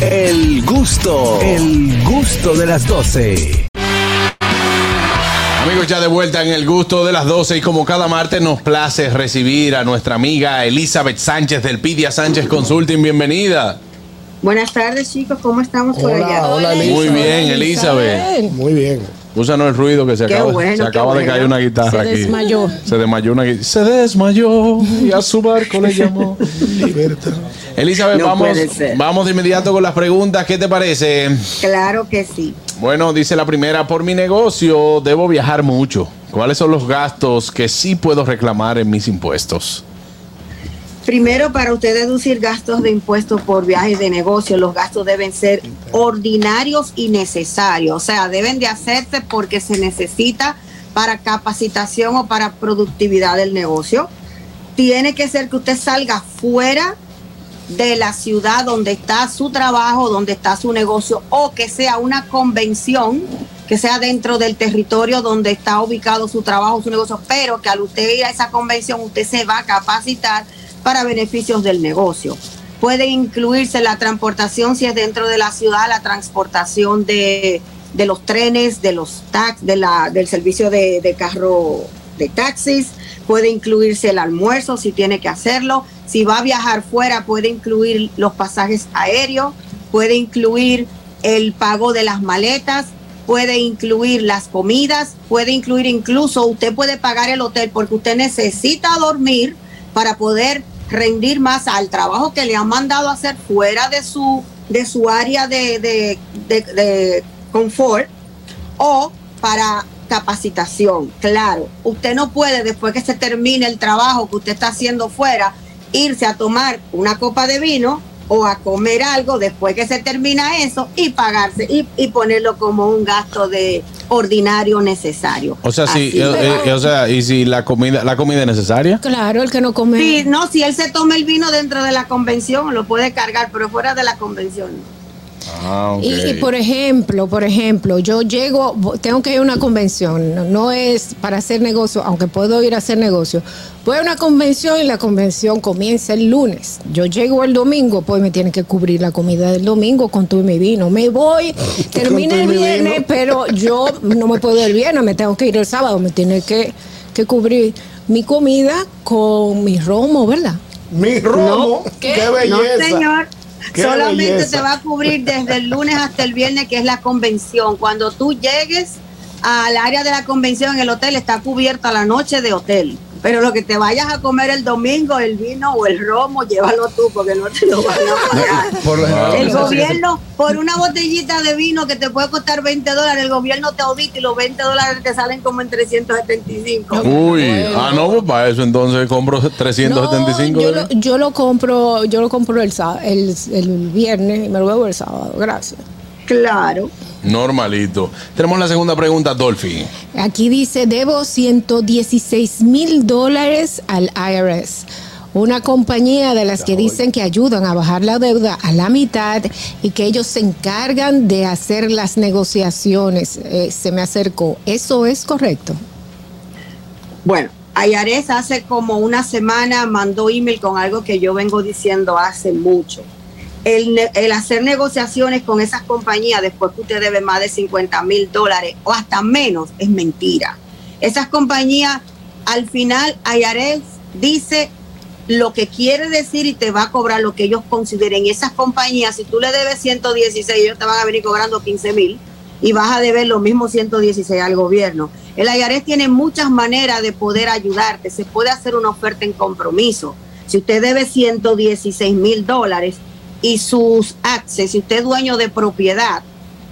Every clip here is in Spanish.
El gusto, el gusto de las 12. Amigos, ya de vuelta en el gusto de las 12 y como cada martes nos place recibir a nuestra amiga Elizabeth Sánchez del Pidia Sánchez Consulting. Bienvenida. Buenas tardes, chicos. ¿Cómo estamos por Hola, allá? hola, Elisa. Muy bien, Elizabeth. Muy bien. Úsanos el ruido que se Qué acaba, bueno, se acaba de caer una guitarra Se aquí. desmayó. Se desmayó una guitarra. Se desmayó y a su barco le llamó. Libertad. Elizabeth, No vamos, vamos de inmediato con las preguntas. ¿Qué te parece? Claro que sí. Bueno, dice la primera, por mi negocio debo viajar mucho. ¿Cuáles son los gastos que sí puedo reclamar en mis impuestos? Primero, para usted deducir gastos de impuestos por viajes de negocio, los gastos deben ser ordinarios y necesarios. O sea, deben de hacerse porque se necesita para capacitación o para productividad del negocio. Tiene que ser que usted salga fuera de la ciudad donde está su trabajo, donde está su negocio, o que sea una convención que sea dentro del territorio donde está ubicado su trabajo, su negocio, pero que al usted ir a esa convención usted se va a capacitar para beneficios del negocio. Puede incluirse la transportación si es dentro de la ciudad, la transportación de, de los trenes, de los tax, de la, del servicio de, de carro de taxis, puede incluirse el almuerzo si tiene que hacerlo. Si va a viajar fuera, puede incluir los pasajes aéreos, puede incluir el pago de las maletas, puede incluir las comidas, puede incluir incluso, usted puede pagar el hotel porque usted necesita dormir para poder rendir más al trabajo que le han mandado a hacer fuera de su, de su área de, de, de- de confort o para capacitación. Claro, usted no puede después que se termine el trabajo que usted está haciendo fuera, irse a tomar una copa de vino o a comer algo después que se termina eso y pagarse y, y ponerlo como un gasto de ordinario necesario. O sea, si, eh, eh, o sea, y si la comida, la comida es necesaria. Claro, el que no come. Sí, no, si él se toma el vino dentro de la convención, lo puede cargar, pero fuera de la convención. Ah. Y, y, por ejemplo, por ejemplo, yo llego, tengo que ir a una convención, no, no es para hacer negocio, aunque puedo ir a hacer negocio. Voy a una convención y la convención comienza el lunes. Yo llego el domingo, pues me tienen que cubrir la comida del domingo con todo mi vino. Me voy, termina el y viernes, pero yo no me puedo ir el viernes, me tengo que ir el sábado, me tiene que, que cubrir mi comida con mi romo, ¿verdad? Mi romo. No, qué, ¿qué? belleza. No, señor. Solamente belleza. te va a cubrir desde el lunes hasta el viernes, que es la convención. Cuando tú llegues al área de la convención, el hotel está cubierto a la noche de hotel. Pero lo que te vayas a comer el domingo, el vino o el romo, llévalo tú, porque no te lo van a pagar. Por El que gobierno, por una botellita de vino que te puede costar 20 dólares, el gobierno te audita y los 20 dólares te salen como en 375. Uy, ah, no, pues para eso entonces compro 375 No, yo, lo, dólares. yo lo compro, yo lo compro el, el viernes y me lo bebo el sábado. Gracias. Claro. Normalito. Tenemos la segunda pregunta, Dolphy. Aquí dice, debo 116 mil dólares al IRS. Una compañía de las que dicen que ayudan a bajar la deuda a la mitad y que ellos se encargan de hacer las negociaciones. Eh, se me acercó. ¿Eso es correcto? Bueno, Ayares hace como una semana mandó email con algo que yo vengo diciendo hace mucho. El, hacer negociaciones con esas compañías después que usted debe más de 50 mil dólares o hasta menos es mentira. Esas compañías, al final, Ayares dice lo que quiere decir y te va a cobrar lo que ellos consideren. Esas compañías, si tú le debes 116, ellos te van a venir cobrando 15 mil y vas a deber los mismos 116 al gobierno. El IARES tiene muchas maneras de poder ayudarte. Se puede hacer una oferta en compromiso. Si usted debe 116 mil dólares y sus access, si usted es dueño de propiedad,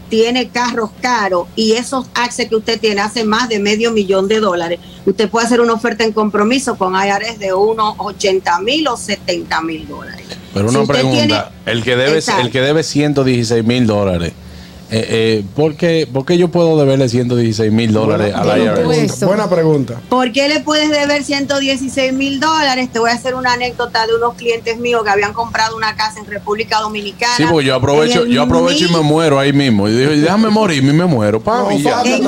tiene carros caros y esos access que usted tiene hace más de medio millón de dólares, usted puede hacer una oferta en compromiso con IARES de unos 80 mil o 70 mil dólares. Pero una pregunta, tiene- el que debe Exacto. el que debe 116 mil dólares, eh, eh, ¿por, qué, por qué yo puedo deberle 116 mil dólares a la IRS? buena pregunta. ¿Por qué le puedes deber 116 mil dólares? Te voy a hacer una anécdota de unos clientes míos que habían comprado una casa en República Dominicana. Sí, porque yo aprovecho, yo aprovecho y me muero ahí mismo. Y digo, déjame morir y me muero. Pa, No, y ya. el-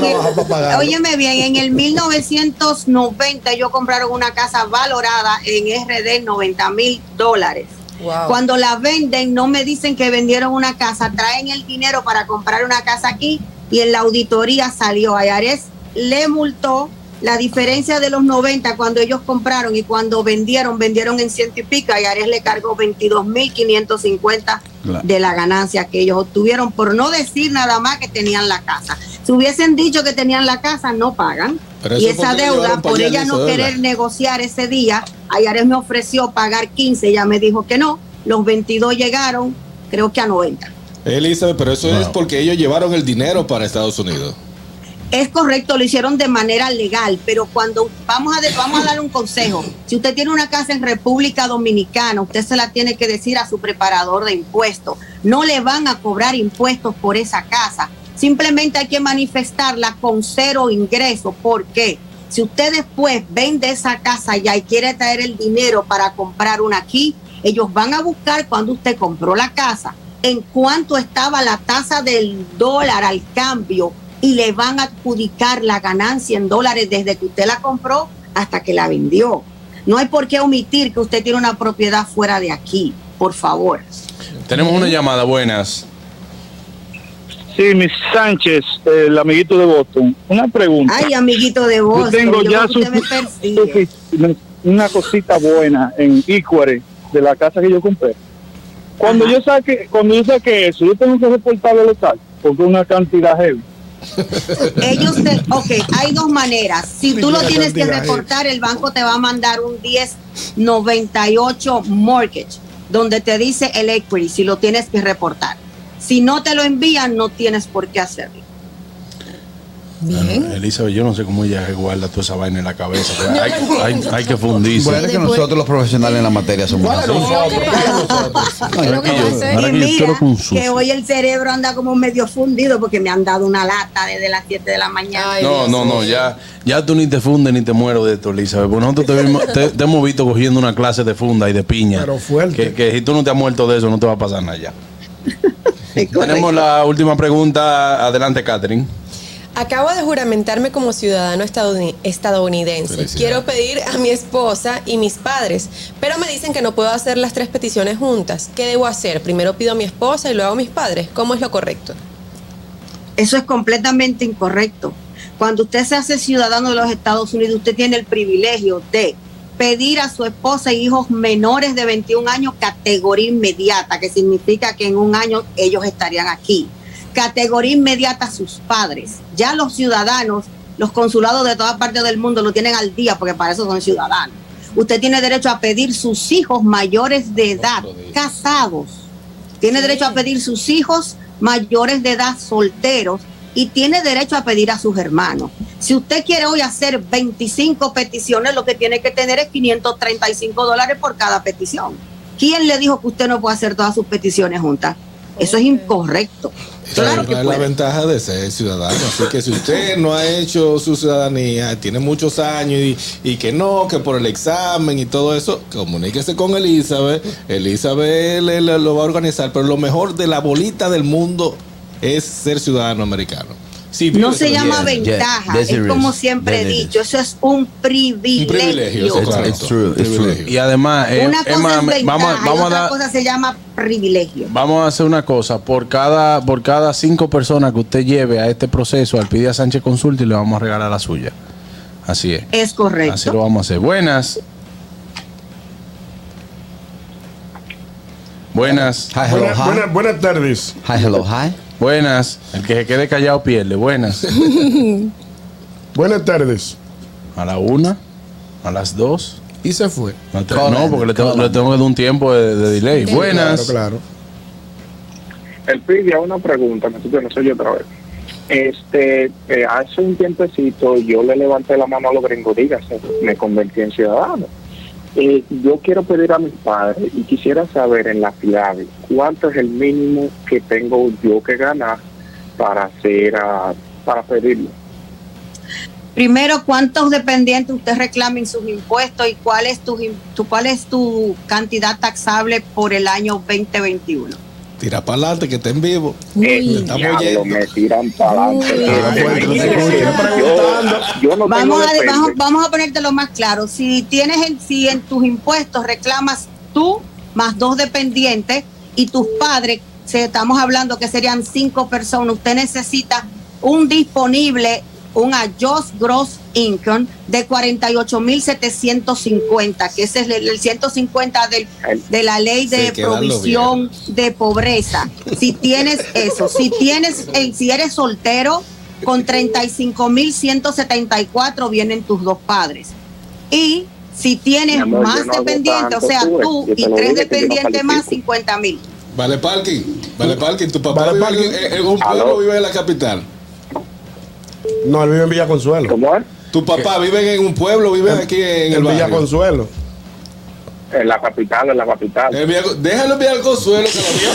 para. Óyeme bien, en el 1990 ellos compraron una casa valorada en RD 90 mil dólares. Wow. Cuando la venden, no me dicen que vendieron una casa, traen el dinero para comprar una casa aquí y en la auditoría salió. Ayares le multó la diferencia de los 90 cuando ellos compraron y cuando vendieron, vendieron en ciento y pico. Ayares le cargó 22.550 Claro. de la ganancia que ellos obtuvieron por no decir nada más que tenían la casa. Si hubiesen dicho que tenían la casa, no pagan. Pero Y esa deuda, por ella no deuda. querer negociar ese día, Ayares me ofreció pagar 15, ella me dijo que no, los 22 llegaron, creo que a 90. Elizabeth, pero eso es porque ellos llevaron el dinero para Estados Unidos. Es correcto, lo hicieron de manera legal, pero cuando vamos a, de- vamos a dar un consejo, si usted tiene una casa en República Dominicana, usted se la tiene que decir a su preparador de impuestos. No le van a cobrar impuestos por esa casa. Simplemente hay que manifestarla con cero ingreso. ¿Por qué? Si usted después vende esa casa ya y quiere traer el dinero para comprar una aquí, ellos van a buscar cuando usted compró la casa, en cuánto estaba la tasa del dólar al cambio y le van a adjudicar la ganancia en dólares desde que usted la compró hasta que la vendió. No hay por qué omitir que usted tiene una propiedad fuera de aquí, por favor. Tenemos una llamada, buenas. Sí, Miss Sánchez, el amiguito de Boston. Una pregunta. Ay, amiguito de vos, Yo tengo ya su- una cosita buena en Equare de la casa que yo compré. Cuando Ajá. yo saque, cuando yo saque eso, yo tengo que reportarlo local, porque es una cantidad heavy. Ellos te, ok, hay dos maneras. Si tú lo tienes que reportar, el banco te va a mandar un 1098 mortgage, donde te dice el equity, si lo tienes que reportar. Si no te lo envían, no tienes por qué hacerlo. Bien. Bueno, Elizabeth, yo no sé cómo ella guarda toda esa vaina en la cabeza. Hay, hay- hay que fundirse. Bueno, es que nosotros los profesionales en la materia somos ¿Cuál es así. nosotros? ¿Cuál es nosotros? ¿Qué es lo que hoy el cerebro anda como medio fundido porque me han dado una lata desde las 7 de la mañana. Ay, No, Dios no, no, ya, ya tú ni te fundes ni te muero de esto, Elizabeth. Porque nosotros te, vimos- te- te hemos visto cogiendo una clase de funda y de piña. Pero fuerte. Que, que si tú no te has muerto de eso, no te va a pasar nada ya. Tenemos la última pregunta. Adelante, Catherine. Acabo de juramentarme como ciudadano estadouni- estadounidense. Quiero pedir a mi esposa y mis padres, pero me dicen que no puedo hacer las tres peticiones juntas. ¿Qué debo hacer? Primero pido a mi esposa y luego a mis padres. ¿Cómo es lo correcto? Eso es completamente incorrecto. Cuando usted se hace ciudadano de los Estados Unidos, usted tiene el privilegio de pedir a su esposa e hijos menores de 21 años categoría inmediata, que significa que en un año ellos estarían aquí. Categoría inmediata a sus padres. Ya los ciudadanos, los consulados de todas partes del mundo lo tienen al día porque para eso son ciudadanos. Usted tiene derecho a pedir sus hijos mayores de edad, casados. Tiene derecho a pedir sus hijos mayores de edad solteros y tiene derecho a pedir a sus hermanos. Si usted quiere hoy hacer 25 peticiones, lo que tiene que tener es 535 dólares por cada petición. ¿Quién le dijo que usted no puede hacer todas sus peticiones juntas? Eso es incorrecto. Claro que es la ventaja de ser ciudadano. Así que si usted no ha hecho su ciudadanía, tiene muchos años y, y que no, que por el examen y todo eso, comuníquese con Elizabeth. Elizabeth le, le- lo va a organizar. Pero lo mejor de la bolita del mundo es ser ciudadano americano. Si No se llama Yeah, ventaja, es como siempre he dicho, eso es un privilegio. Un privilegio, It's- it's true, it's true. Y además, eh, Una cosa Emma, es ventaja vamos, y vamos a otra dar. cosa se llama privilegio. Vamos a hacer una cosa, por cada, por cada cinco personas que usted lleve a este proceso al Pidia Sánchez Consulta y le vamos a regalar la suya. Así es. Es Así correcto. lo vamos a hacer. Buenas. Buenas. Hi, hello, Buena- hi. buena- buenas tardes. Hi, hello, hi. Buenas. El que se quede callado pierde. Buenas. Buenas tardes. A la una, a las dos. Y se fue. No, te- porque le tengo, le tengo que dar un tiempo de, de delay. Sí, Buenas. Claro, claro. El PIDIA, una pregunta, que no soy yo otra vez. Este, eh, hace un tiempecito yo le levanté la mano a los gringos, dígase, me convertí en ciudadano. Eh, yo quiero pedir a mis padres y quisiera saber en la ciudad cuánto es el mínimo que tengo yo que ganar para hacer, ah, para pedirlo. Primero, ¿cuántos dependientes usted reclama en sus impuestos y cuál es tu, tu- cuál es tu cantidad taxable por el año 2021? Tira para adelante que está en vivo. Uy. Estamos me tiran para adelante. Ah, yo- yo no Vamos a, vamos, a ponértelo más claro. Si tienes en, si en tus impuestos reclamas tú más dos dependientes y tus padres, si estamos hablando que serían cinco personas, usted necesita un disponible, un adjust gross income de 48.750, que ese es el, el 150 del, de la ley de provisión de pobreza. Si tienes eso, si tienes, eh, si eres soltero, con 35.174 vienen tus dos padres. Y si tienes amor, más no dependientes, o sea, tú y tres yo no dependientes más, califico. 50 mil. Vale parking, vale parking. Tu papá Vale vive parking. En, en un pueblo, vive en la capital. No, él vive en Villa Consuelo. ¿Cómo es? Tu papá vive en un pueblo, vive aquí en el En Villa barrio. Consuelo. En la capital, en la capital. En Villa- Déjalo enviar al consuelo que lo vio.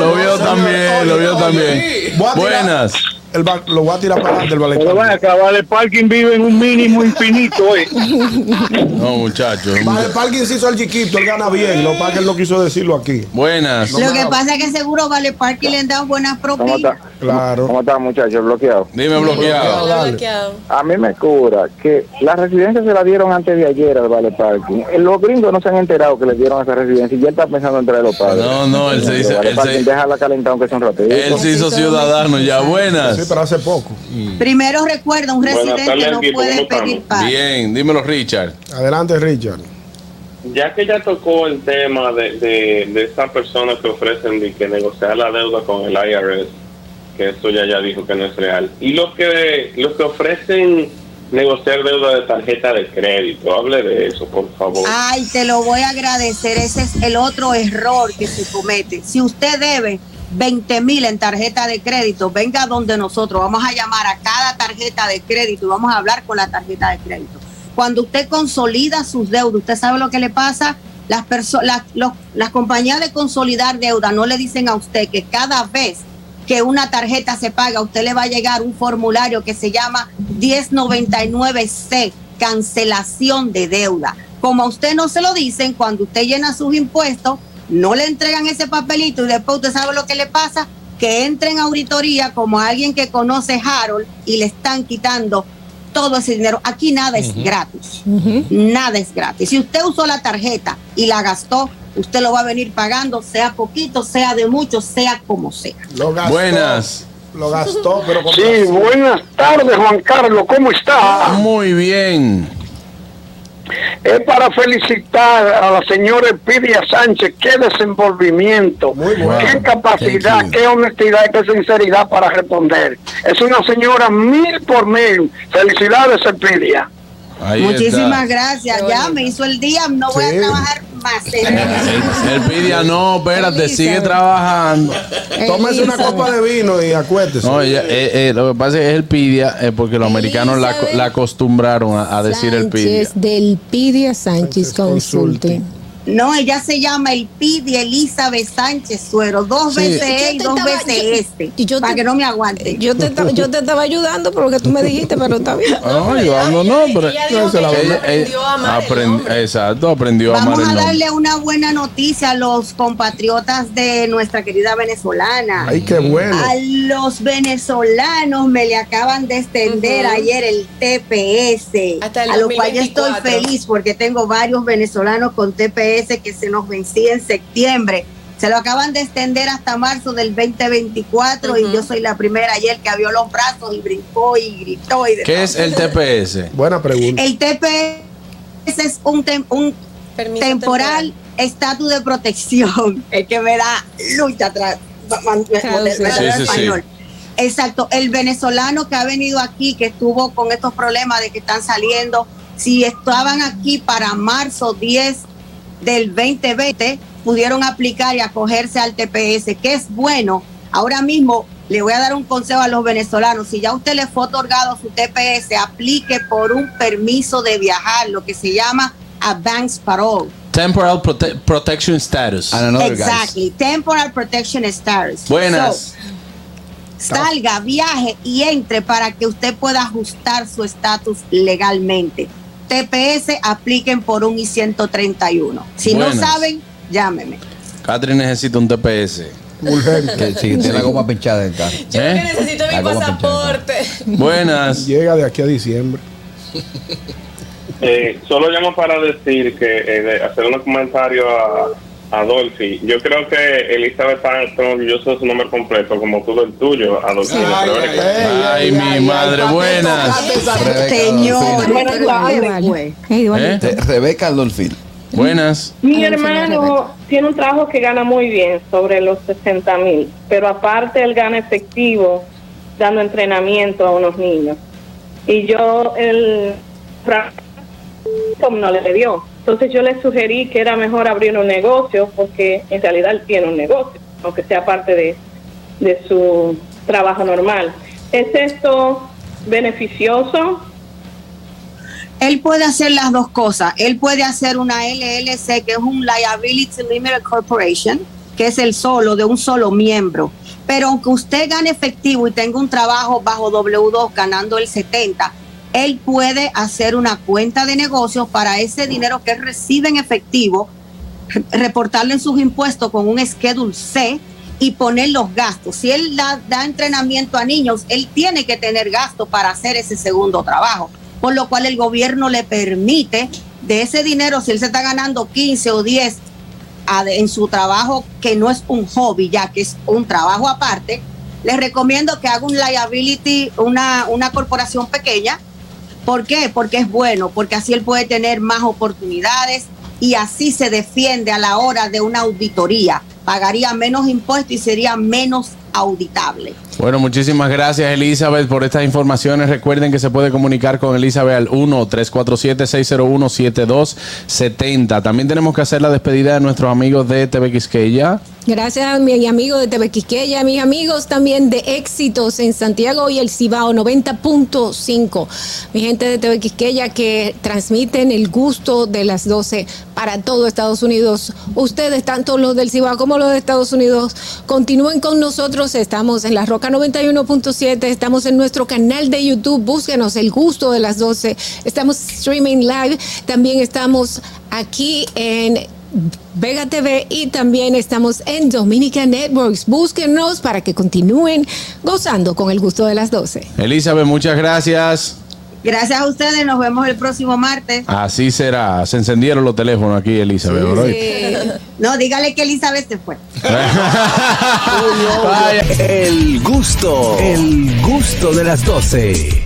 Lo vio también, lo vio también. Voy a tirar- Buenas. El va- lo voy a tirar para adelante el vale Pero acá, vale, parking vive en un mínimo infinito, ¿eh? No, muchachos. Vale parking se hizo el chiquito, él gana bien. Lo que pasa es que él no quiso decirlo aquí. Buenas. Lo que pasa es que seguro Vale Parking le han dado buenas ¿Cómo propinas. está? Claro. ¿Cómo está, muchachos? Bloqueado. Dime bloqueado. A mí me cura que la residencia se la dieron antes de ayer al Vale Parking. Eh, Los gringos no se han enterado que le dieron esa residencia y ya está pensando en traer los padres. No, no, él se dice- Vale él se- déjala calentar aunque sea un ratito. Él se hizo ciudadano ya. Sí, Buenas. pero hace poco. Primero recuerda, un residente tardes, no puede pedir paz. Bien, dímelo, Richard. Adelante, Richard. Ya que ya tocó el tema de, de, de esas personas que ofrecen de que negociar la deuda con el IRS, que eso ya ya dijo que no es real, y los que los que ofrecen negociar deuda de tarjeta de crédito, hable de eso, por favor. Ay, te lo voy a agradecer. Ese es el otro error que se comete. Si usted debe 20 mil en tarjeta de crédito, venga donde nosotros. Vamos a llamar a cada tarjeta de crédito y vamos a hablar con la tarjeta de crédito. Cuando usted consolida sus deudas, ¿usted sabe lo que le pasa? Las, las, las compañías de consolidar deuda no le dicen a usted que cada vez que una tarjeta se paga, a usted le va a llegar un formulario que se llama 1099C, cancelación de deuda. Como a usted no se lo dicen, cuando usted llena sus impuestos, no le entregan ese papelito y después usted sabe lo que le pasa, que entre en auditoría como alguien que conoce Harold y le están quitando todo ese dinero. Aquí nada es gratis. Nada es gratis. Si usted usó la tarjeta y la gastó, usted lo va a venir pagando, sea poquito, sea de mucho, sea como sea. Lo gastó. Buenas. Lo gastó, pero con Sí, razón. buenas tardes, Juan Carlos, ¿cómo está? Muy bien. Es para felicitar a la señora Epidia Sánchez, qué desenvolvimiento, Muy bueno. qué capacidad, Thank you. qué honestidad y qué sinceridad para responder. Es una señora mil por mil. Felicidades, Epidia. Ahí Muchísimas está. gracias. Qué Ya me hizo el día, no voy a trabajar. Él, pide, no, espérate, sigue trabajando. Tómese una copa de vino y acuéstese. No, ella- eh, eh, lo que pasa es que es el pidia, eh, porque los americanos la, la acostumbraron a, a decir el pidia. Sánchez del Pidia Sánchez Sánchez Consulting. No, ella se llama el Pidi Elizabeth Sánchez Suero, dos Sí. veces Yo y te dos estaba- veces yo- este, y yo para te- que no me aguante. Yo te, estaba- yo te estaba ayudando por lo que tú me dijiste, pero está bien. No, yo ando, no, pero. Ella dijo que Ella- ella ella- aprendió a amar aprend- nombre. Exacto, aprendió a Vamos amar a el nombre. darle una buena noticia a los compatriotas de nuestra querida venezolana. Ay, qué bueno. A los venezolanos me le acaban de extender ayer el TPS, Hasta el a lo cual yo estoy 2024. feliz porque tengo varios venezolanos con TPS que se nos vencía en septiembre. Se lo acaban de extender hasta marzo del 2024 Ujú. y yo soy la primera ayer que abrió los brazos y brincó y gritó. Y de ¿Qué todo. es el TPS? Buena pregunta. El TPS es un, tem- un temporal estatus de protección. El que me da lucha atrás. Claro, sí. Sí, sí. Exacto. El venezolano que ha venido aquí, que estuvo con estos problemas de que están saliendo, si estaban aquí para marzo 10 del 2020, pudieron aplicar y acogerse al TPS, que es bueno. Ahora mismo le voy a dar un consejo a los venezolanos. Si ya usted le fue otorgado su TPS, aplique por un permiso de viajar, lo que se llama Advance Parole. Temporal Prote- Protection Status. Exactly. Temporal Protection Status. Buenas. So, salga, viaje y entre para que usted pueda ajustar su estatus legalmente. TPS apliquen por un I-131. Si Buenas. no saben, llámeme. Catherine necesita un TPS. Urgente. Sí, tiene la goma pinchada en el carro. Yo ¿Eh? que necesito La mi pasaporte. Buenas. Llega de aquí a diciembre. Eh, solo llamo para decir que, eh, hacer un comentario a, a Dolphy. Yo creo que Elizabeth está tan orgulloso de su nombre completo como tú del tuyo, Adolfo. Ay, ay, mi madre, buenas. Señor, Rebeca. ¿Eh? Rebeca Dolfil. Buenas. Mi hermano tiene un trabajo que gana muy bien, sobre los 60 mil, pero aparte él gana efectivo dando entrenamiento a unos niños. Y yo, el como no le dio. Entonces yo le sugerí que era mejor abrir un negocio porque en realidad él tiene un negocio, aunque sea parte de, de su trabajo normal. ¿Es esto beneficioso? Él puede hacer las dos cosas. Él puede hacer una LLC, que es un Liability Limited Corporation, que es el solo, de un solo miembro. Pero aunque usted gane efectivo y tenga un trabajo bajo W2 ganando el 70, él puede hacer una cuenta de negocios para ese dinero que recibe en efectivo, re- reportarlo en sus impuestos con un Schedule C y poner los gastos. Si él da, entrenamiento a niños, él tiene que tener gasto para hacer ese segundo trabajo, por lo cual el gobierno le permite de ese dinero, si él se está ganando 15 o 10 a- en su trabajo, que no es un hobby, ya que es un trabajo aparte, les recomiendo que haga un liability, una, una corporación pequeña. ¿Por qué? Porque es bueno, porque así él puede tener más oportunidades y así se defiende a la hora de una auditoría. Pagaría menos impuestos y sería menos auditable. Bueno, muchísimas gracias Elizabeth por estas informaciones. Recuerden que se puede comunicar con Elizabeth al 1-347-601-7270. También tenemos que hacer la despedida de nuestros amigos de TV Quisqueya. Gracias a mi amigo de TV Quisqueya, a mis amigos también de Éxitos en Santiago y el Cibao 90.5. Mi gente de TV Quisqueya que transmiten el gusto de las 12 para todo Estados Unidos. Ustedes, tanto los del Cibao como los de Estados Unidos, continúen con nosotros. Estamos en la Roca 91.7, estamos en nuestro canal de YouTube. Búsquenos el gusto de las 12. Estamos streaming live. También estamos aquí en Vega TV y también estamos en Dominica Networks. Búsquenos para que continúen gozando con el gusto de las 12. Elizabeth, muchas gracias. Gracias a ustedes, nos vemos el próximo martes. Así será. Se encendieron los teléfonos aquí, Elizabeth. No, dígale que Elizabeth se fue. El gusto, el gusto de las 12.